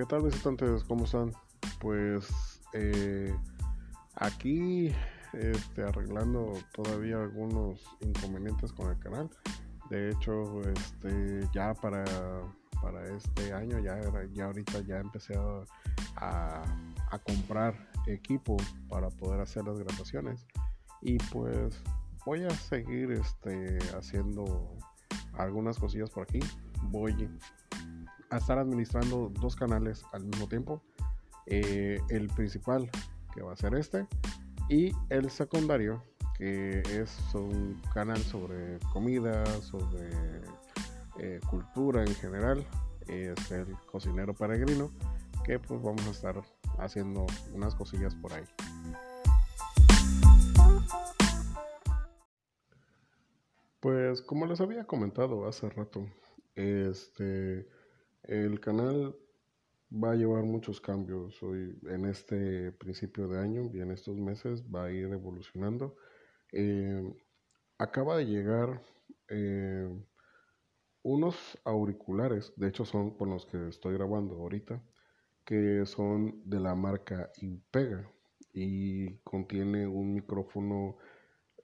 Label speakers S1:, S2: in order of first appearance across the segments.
S1: ¿Qué tal visitantes? ¿Cómo están? Pues eh, aquí este, arreglando todavía algunos inconvenientes con el canal. De hecho, este, ya para, para este año, ya, ya ahorita ya empecé a, a comprar equipo para poder hacer las grabaciones. Y pues voy a seguir este, haciendo algunas cosillas por aquí. Voy a estar administrando dos canales al mismo tiempo. Eh, el principal, que va a ser este, y el secundario, que es un canal sobre comida, sobre eh, cultura en general. Es el cocinero peregrino, que pues vamos a estar haciendo unas cosillas por ahí. Pues como les había comentado hace rato, este el canal va a llevar muchos cambios hoy en este principio de año y en estos meses va a ir evolucionando. Eh, acaba de llegar eh, unos auriculares, de hecho son con los que estoy grabando ahorita, que son de la marca Impega y contiene un micrófono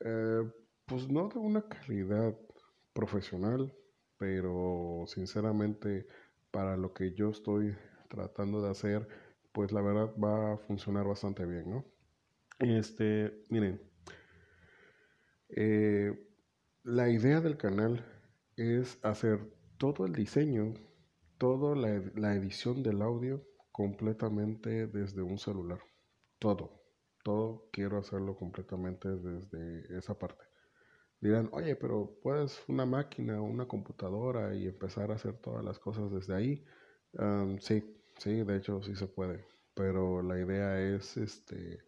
S1: eh, pues no de una calidad profesional, pero sinceramente para lo que yo estoy tratando de hacer, pues la verdad va a funcionar bastante bien, ¿no? Este, miren, eh, la idea del canal es hacer todo el diseño, toda la, la edición del audio completamente desde un celular. Todo, todo quiero hacerlo completamente desde esa parte dirán, oye, pero puedes una máquina o una computadora y empezar a hacer todas las cosas desde ahí. sí, sí, de hecho sí se puede, pero la idea es este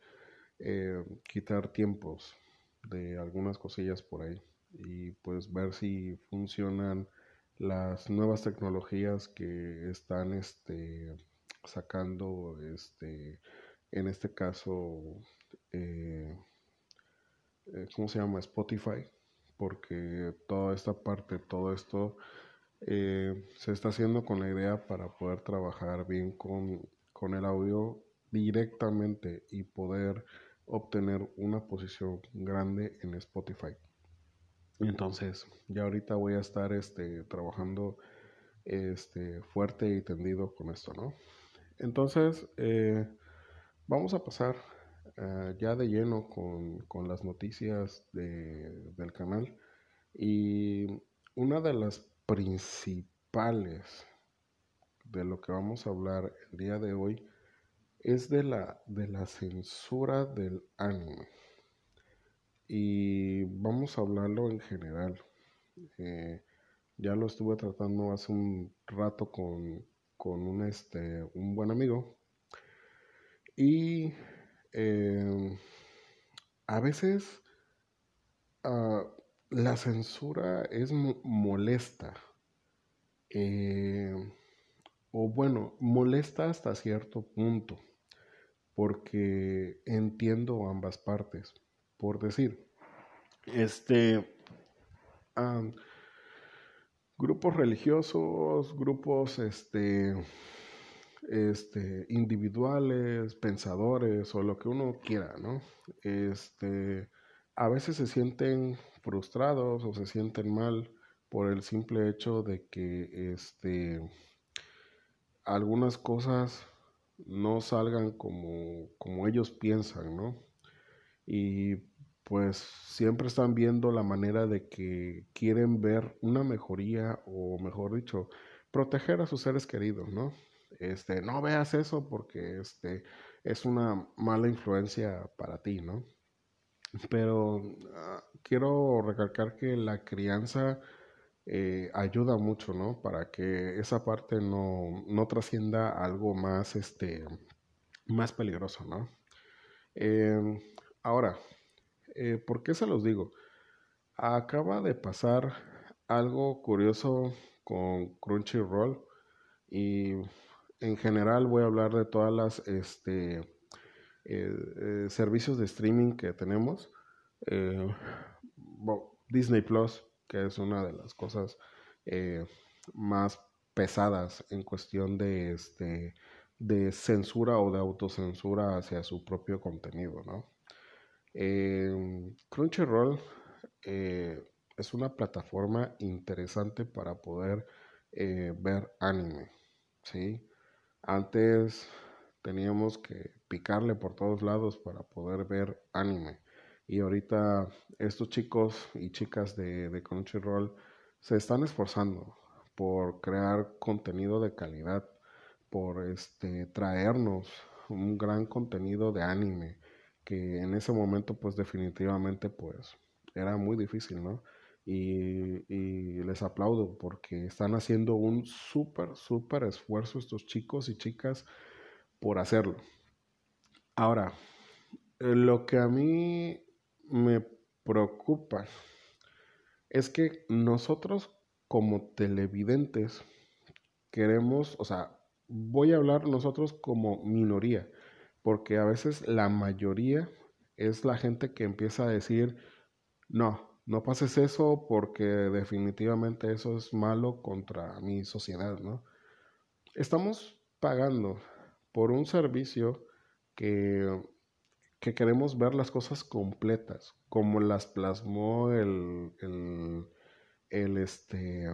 S1: eh, quitar tiempos de algunas cosillas por ahí y pues ver si funcionan las nuevas tecnologías que están este sacando este en este caso eh, eh, ¿cómo se llama? Spotify porque toda esta parte, todo esto eh, se está haciendo con la idea para poder trabajar bien con, con el audio directamente y poder obtener una posición grande en Spotify. Entonces, ya ahorita voy a estar este, trabajando este, fuerte y tendido con esto, ¿no? Entonces, eh, vamos a pasar eh, ya de lleno con, con las noticias de, del canal. Y una de las principales de lo que vamos a hablar el día de hoy es de la, de la censura del anime. Y vamos a hablarlo en general. Eh, ya lo estuve tratando hace un rato con, con un, este, un buen amigo. Y eh, a veces uh, la censura es molesta. Eh, o bueno, molesta hasta cierto punto. Porque entiendo ambas partes. Por decir, este. grupos religiosos, grupos este, este, individuales, pensadores o lo que uno quiera, ¿no? Este, a veces se sienten frustrados o se sienten mal por el simple hecho de que este, algunas cosas no salgan como, como ellos piensan, ¿no? Y pues siempre están viendo la manera de que quieren ver una mejoría o mejor dicho, proteger a sus seres queridos, ¿no? Este, no veas eso porque este, es una mala influencia para ti, ¿no? Pero ah, quiero recalcar que la crianza eh, ayuda mucho, ¿no? Para que esa parte no, no trascienda algo más, este, más peligroso, ¿no? Em, ahora, eh, ¿por qué se los digo? Acaba de pasar algo curioso con Crunchyroll y en general voy a hablar de todas las este, eh, eh, servicios de streaming que tenemos. Eh, Disney Plus, que es una de las cosas más pesadas en cuestión de este de censura o de autocensura hacia su propio contenido, ¿no? Crunchyroll es una plataforma interesante para poder ver anime, ¿sí? Antes teníamos que picarle por todos lados para poder ver anime. Y ahorita estos chicos y chicas de, Crunchyroll se están esforzando por crear contenido de calidad, por este traernos un gran contenido de anime que en ese momento pues definitivamente pues era muy difícil, ¿no? Y, les aplaudo porque están haciendo un súper, súper esfuerzo estos chicos y chicas por hacerlo. Ahora, lo que a mí me preocupa es que nosotros como televidentes queremos, o sea, voy a hablar nosotros como minoría, porque a veces la mayoría es la gente que empieza a decir, no, no pases eso porque definitivamente eso es malo contra mi sociedad, ¿no? Estamos pagando por un servicio que, que queremos ver las cosas completas, como las plasmó el, el, el, este,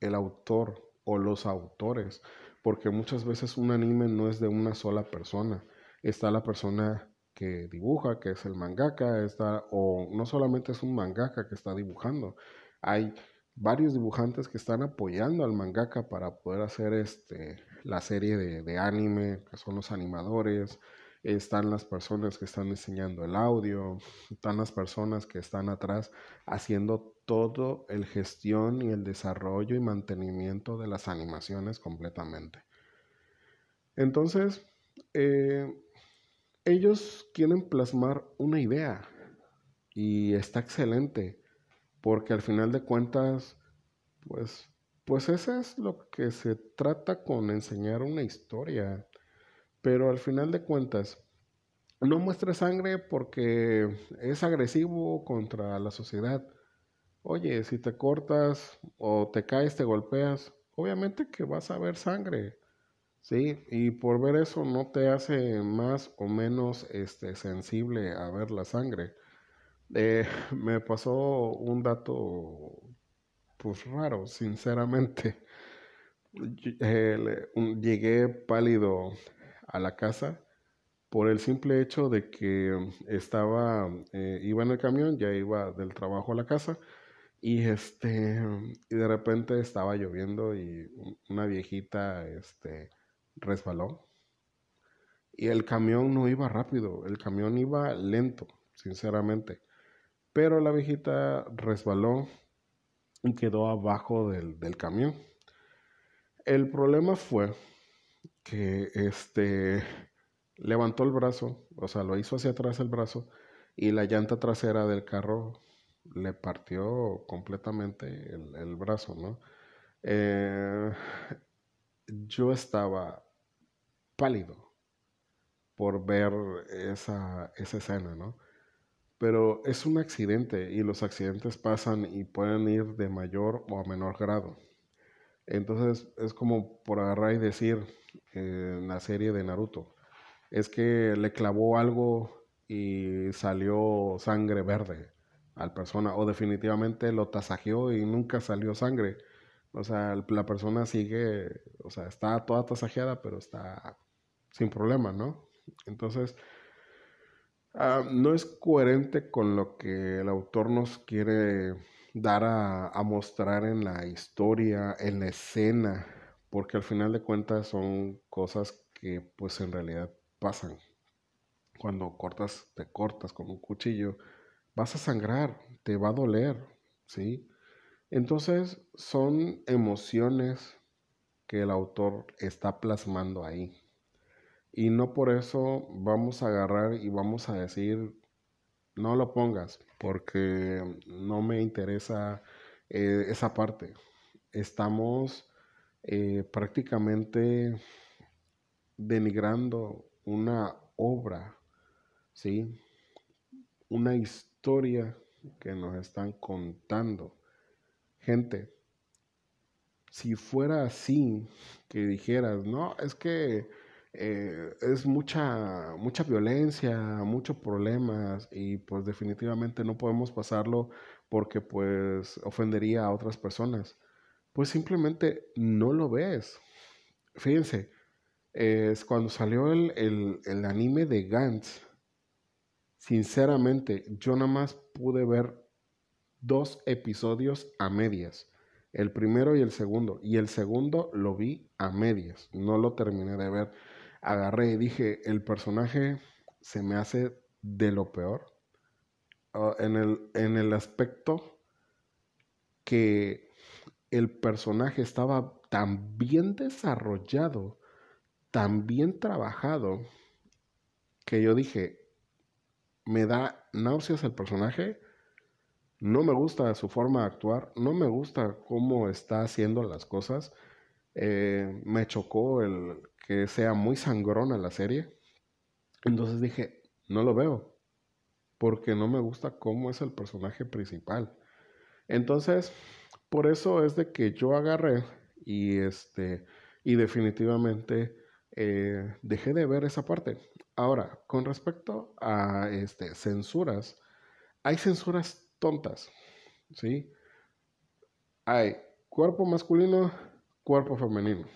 S1: el autor o los autores, porque muchas veces un anime no es de una sola persona, está la persona que dibuja, que es el mangaka, está, o no solamente es un mangaka que está dibujando, hay varios dibujantes que están apoyando al mangaka para poder hacer este, la serie de, de anime, que son los animadores, están las personas que están diseñando el audio, están las personas que están atrás haciendo todo el gestión y el desarrollo y mantenimiento de las animaciones completamente. Entonces, eh, ellos quieren plasmar una idea y está excelente porque al final de cuentas, pues, pues eso es lo que se trata con enseñar una historia pero al final de cuentas, no muestre sangre porque es agresivo contra la sociedad. Oye, si te cortas o te caes, te golpeas, obviamente que vas a ver sangre. Sí, y por ver eso no te hace más o menos este, sensible a ver la sangre. Eh, me pasó un dato pues raro, sinceramente. Eh, llegué pálido a la casa por el simple hecho de que estaba, eh, iba en el camión, ya iba del trabajo a la casa y este, y de repente estaba lloviendo y una viejita, este, resbaló y el camión no iba rápido, el camión iba lento, sinceramente, pero la viejita resbaló y quedó abajo del, del camión. El problema fue que este levantó el brazo, o sea, lo hizo hacia atrás el brazo y la llanta trasera del carro le partió completamente el, brazo, ¿no? Eh, yo estaba pálido por ver esa, esa escena, ¿no? Pero es un accidente y los accidentes pasan y pueden ir de mayor o a menor grado. Entonces es como por agarrar y decir en la serie de Naruto, es que le clavó algo y salió sangre verde al persona o definitivamente lo tasajeó y nunca salió sangre. O sea, la persona sigue, o sea, está toda tasajeada, pero está sin problema, ¿no? Entonces, ah, no es coherente con lo que el autor nos quiere dar a, mostrar en la historia, en la escena, porque al final de cuentas son cosas que pues en realidad pasan. Cuando cortas, te cortas con un cuchillo, vas a sangrar, te va a doler, ¿sí? Entonces son emociones que el autor está plasmando ahí. Y no por eso vamos a agarrar y vamos a decir, no lo pongas porque no me interesa eh, esa parte. Estamos eh, prácticamente denigrando una obra, ¿sí? Una historia que nos están contando. Gente, si fuera así, que dijeras, no, es que eh, es mucha, mucha violencia, muchos problemas y pues definitivamente no podemos pasarlo porque pues ofendería a otras personas. Pues simplemente no lo ves. Fíjense, es cuando salió el, el, el anime de Gantz, sinceramente yo nada más pude ver dos episodios a medias el primero y el segundo. Y el segundo lo vi a medias, no lo terminé de ver. Agarré y dije, el personaje se me hace de lo peor. Ah, en, el, en el aspecto que el personaje estaba tan bien desarrollado, tan bien trabajado, que yo dije, me da náuseas el personaje, no me gusta su forma de actuar, no me gusta cómo está haciendo las cosas. Eh, me chocó el que sea muy sangrona la serie. Entonces dije, no lo veo, porque no me gusta cómo es el personaje principal. Entonces, por eso es de que yo agarré y este y definitivamente eh, dejé de ver esa parte. Ahora, con respecto a este, censuras, hay censuras tontas, ¿sí? Hay cuerpo masculino, cuerpo femenino.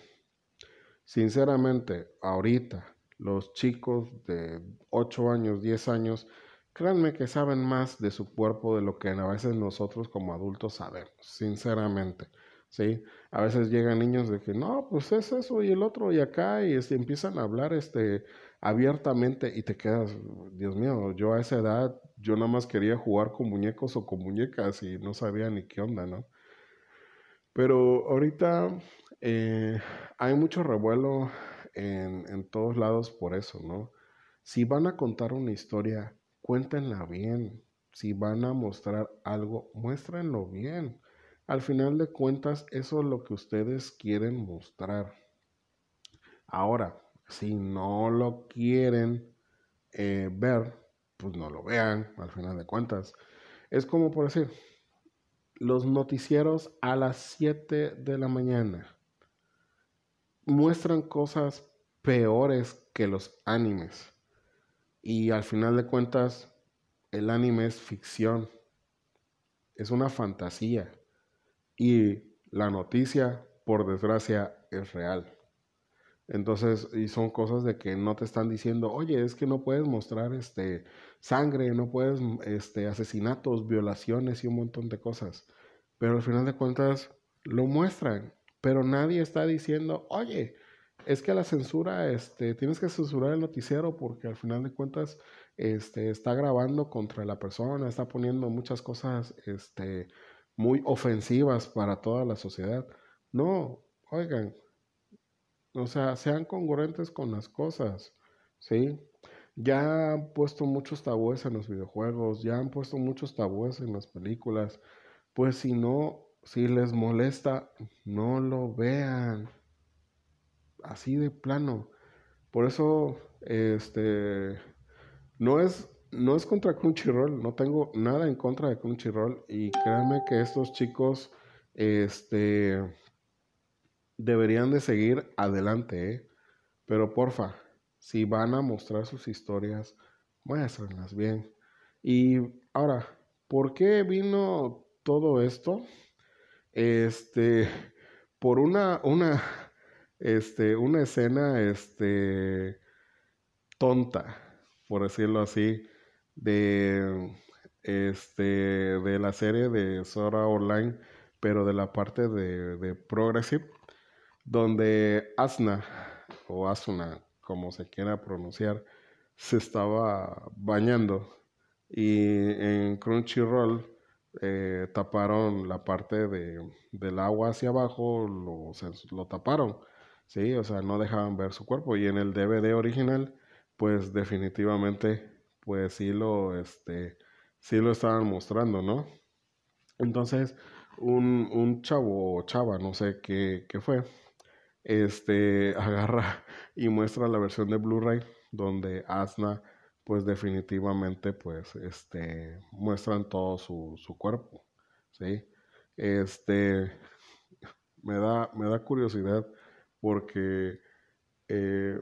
S1: Sinceramente, ahorita los chicos de 8 años, 10 años, créanme que saben más de su cuerpo de lo que a veces nosotros como adultos sabemos, sinceramente. ¿sí? A veces llegan niños de que no, pues es eso y el otro y acá y este, empiezan a hablar este, abiertamente y te quedas, Dios mío, yo a esa edad, yo nada más quería jugar con muñecos o con muñecas y no sabía ni qué onda, ¿no? Pero ahorita eh, hay mucho revuelo en, en todos lados por eso, ¿no? Si van a contar una historia, cuéntenla bien. Si van a mostrar algo, muéstrenlo bien. Al final de cuentas, eso es lo que ustedes quieren mostrar. Ahora, si no lo quieren eh, ver, pues no lo vean, al final de cuentas. Es como por decir, los noticieros a las 7 de la mañana muestran cosas peores que los animes. Y al final de cuentas, el anime es ficción, es una fantasía. Y la noticia, por desgracia, es real. Entonces, y son cosas de que no te están diciendo, oye, es que no puedes mostrar este sangre, no puedes este asesinatos, violaciones y un montón de cosas. Pero al final de cuentas lo muestran, pero nadie está diciendo, oye, es que la censura, este, tienes que censurar el noticiero porque al final de cuentas, este, está grabando contra la persona, está poniendo muchas cosas, este, muy ofensivas para toda la sociedad. No, oigan, o sea, sean congruentes con las cosas, ¿sí? Ya han puesto muchos tabúes en los videojuegos, ya han puesto muchos tabúes en las películas. Pues si no, si les molesta, no lo vean. Así de plano. Por eso, este, no es no es contra Crunchyroll, no tengo nada en contra de Crunchyroll y créanme que estos chicos este deberían de seguir adelante, ¿eh? pero porfa, si van a mostrar sus historias, muéstrenlas bien. Y ahora, ¿por qué vino todo esto? Este, por una, una, este, una escena, este, tonta, por decirlo así, de este de la serie de Sora Online, pero de la parte de, de Progressive, donde Asna o Asuna, como se quiera pronunciar, se estaba bañando y en Crunchyroll eh, taparon la parte de, del agua hacia abajo, lo, lo taparon, sí, o sea, no dejaban ver su cuerpo y en el DVD original, pues definitivamente pues sí lo, este, sí lo estaban mostrando, ¿no? Entonces, un, un chavo o chava, no sé qué, qué fue, este, agarra y muestra la versión de Blu-ray donde Asna, pues definitivamente, pues, este, muestran todo su, su cuerpo, ¿sí? Este, me da, me da curiosidad porque, eh,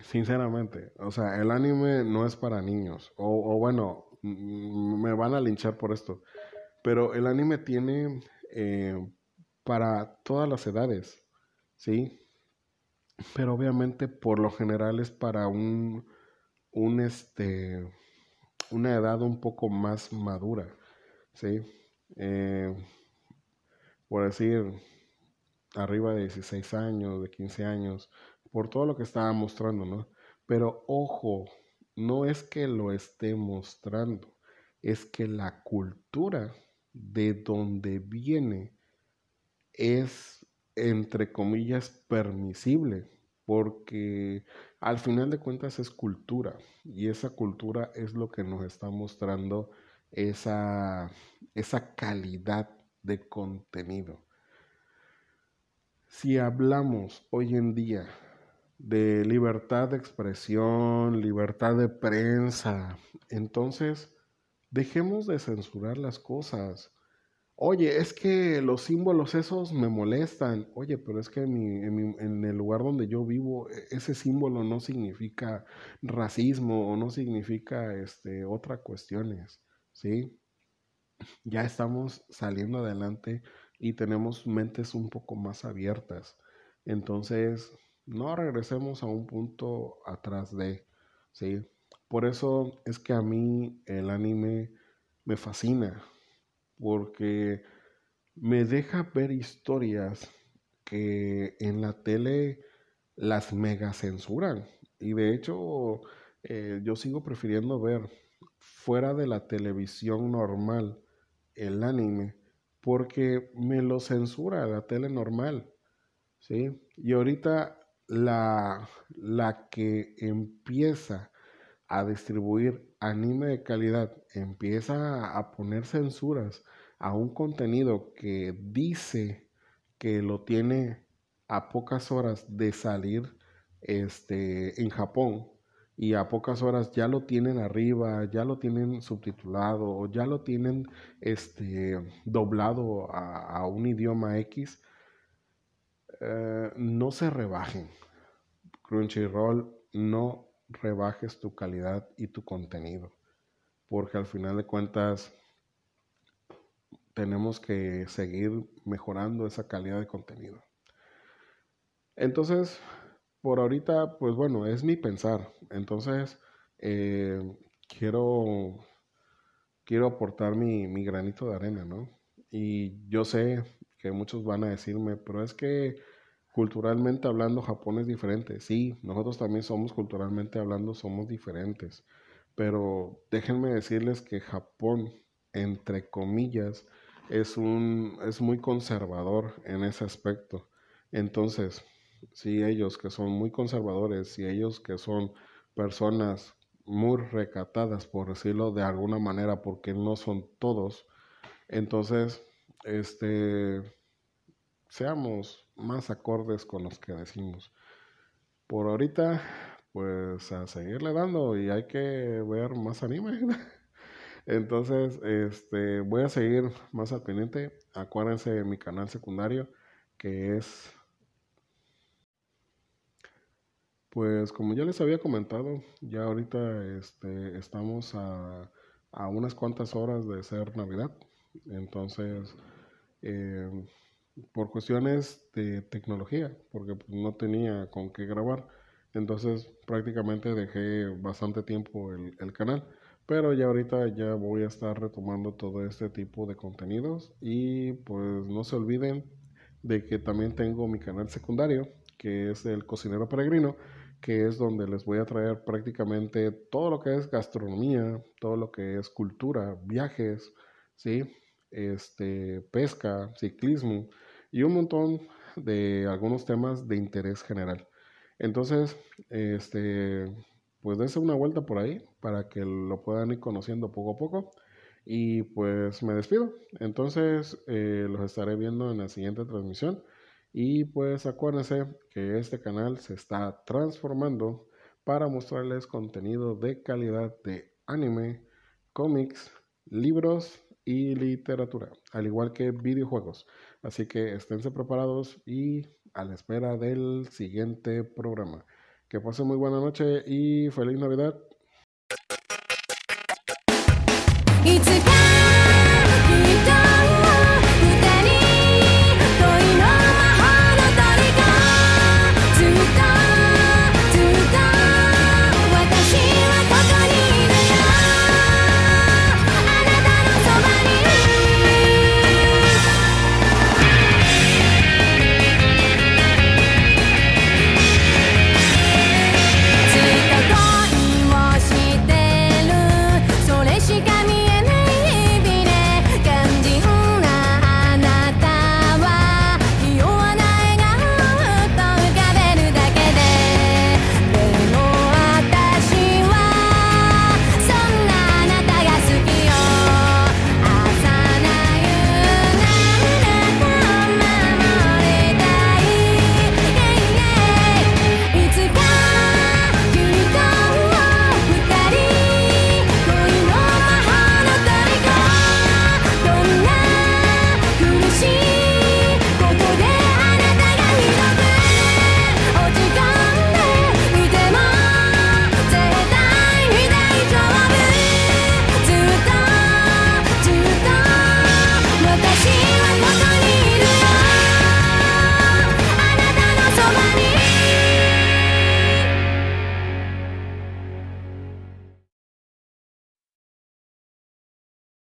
S1: sinceramente, o sea, el anime no es para niños. O, bueno, me van a linchar por esto. Pero el anime tiene eh, para todas las edades, ¿sí? Pero obviamente por lo general es para un, un este, una edad un poco más madura, ¿sí? Eh, por decir, arriba de 16 años, de 15 años, por todo lo que estaba mostrando, ¿no? Pero ojo, no es que lo esté mostrando, es que la cultura de donde viene es, entre comillas, permisible, porque al final de cuentas es cultura y esa cultura es lo que nos está mostrando esa, esa calidad de contenido. Si hablamos hoy en día de libertad de expresión, libertad de prensa, entonces dejemos de censurar las cosas. Oye, es que los símbolos esos me molestan. Oye, pero es que en, en, el lugar donde yo vivo, e, ese símbolo no significa racismo o no significa este, otras cuestiones. ¿sí? Ya estamos saliendo adelante y tenemos mentes un poco más abiertas. Entonces, no regresemos a un punto atrás de, ¿sí? Por eso es que a mí el anime me fascina, porque me deja ver historias que en la tele las mega censuran. Y de hecho, eh, yo sigo prefiriendo ver fuera de la televisión normal el anime porque me lo censura la tele normal. ¿sí? Y ahorita la, la que empieza a distribuir anime de calidad, empieza a poner censuras a un contenido que dice que lo tiene a pocas horas de salir este, en Japón, y a pocas horas ya lo tienen arriba, ya lo tienen subtitulado ya lo tienen este, doblado a, un idioma X, eh, no se rebajen. Crunchyroll, no rebajes tu calidad y tu contenido, porque al final de cuentas tenemos que seguir mejorando esa calidad de contenido. Entonces, por ahorita, pues bueno, es mi pensar. Entonces, eh, quiero, quiero aportar mi, mi granito de arena, ¿no? Y yo sé que muchos van a decirme, pero es que culturalmente hablando Japón es diferente. Sí, nosotros también somos culturalmente hablando, somos diferentes. Pero déjenme decirles que Japón, entre comillas, es un es muy conservador en ese aspecto. Entonces, si ellos que son muy conservadores, si ellos que son personas muy recatadas, por decirlo de alguna manera, porque no son todos, entonces, este, seamos más acordes con los que decimos. Por ahorita, pues a seguirle dando y hay que ver más anime. Entonces, este, voy a seguir más al pendiente. Acuérdense de mi canal secundario que es Pues como ya les había comentado, ya ahorita este, estamos a, a unas cuantas horas de ser Navidad. Entonces, eh, por cuestiones de tecnología, porque pues, no tenía con qué grabar, entonces prácticamente dejé bastante tiempo el, el canal. Pero ya ahorita ya voy a estar retomando todo este tipo de contenidos y pues no se olviden de que también tengo mi canal secundario, que es el cocinero peregrino que es donde les voy a traer prácticamente todo lo que es gastronomía, todo lo que es cultura, viajes, ¿sí? este, pesca, ciclismo y un montón de algunos temas de interés general. Entonces, este, pues dense una vuelta por ahí para que lo puedan ir conociendo poco a poco. Y pues me despido. Entonces, eh, los estaré viendo en la siguiente transmisión. Y pues acuérdense que este canal se está transformando para mostrarles contenido de calidad de anime, cómics, libros y literatura, al igual que videojuegos. Así que esténse preparados y a la espera del siguiente programa. Que pasen muy buena noche y feliz Navidad.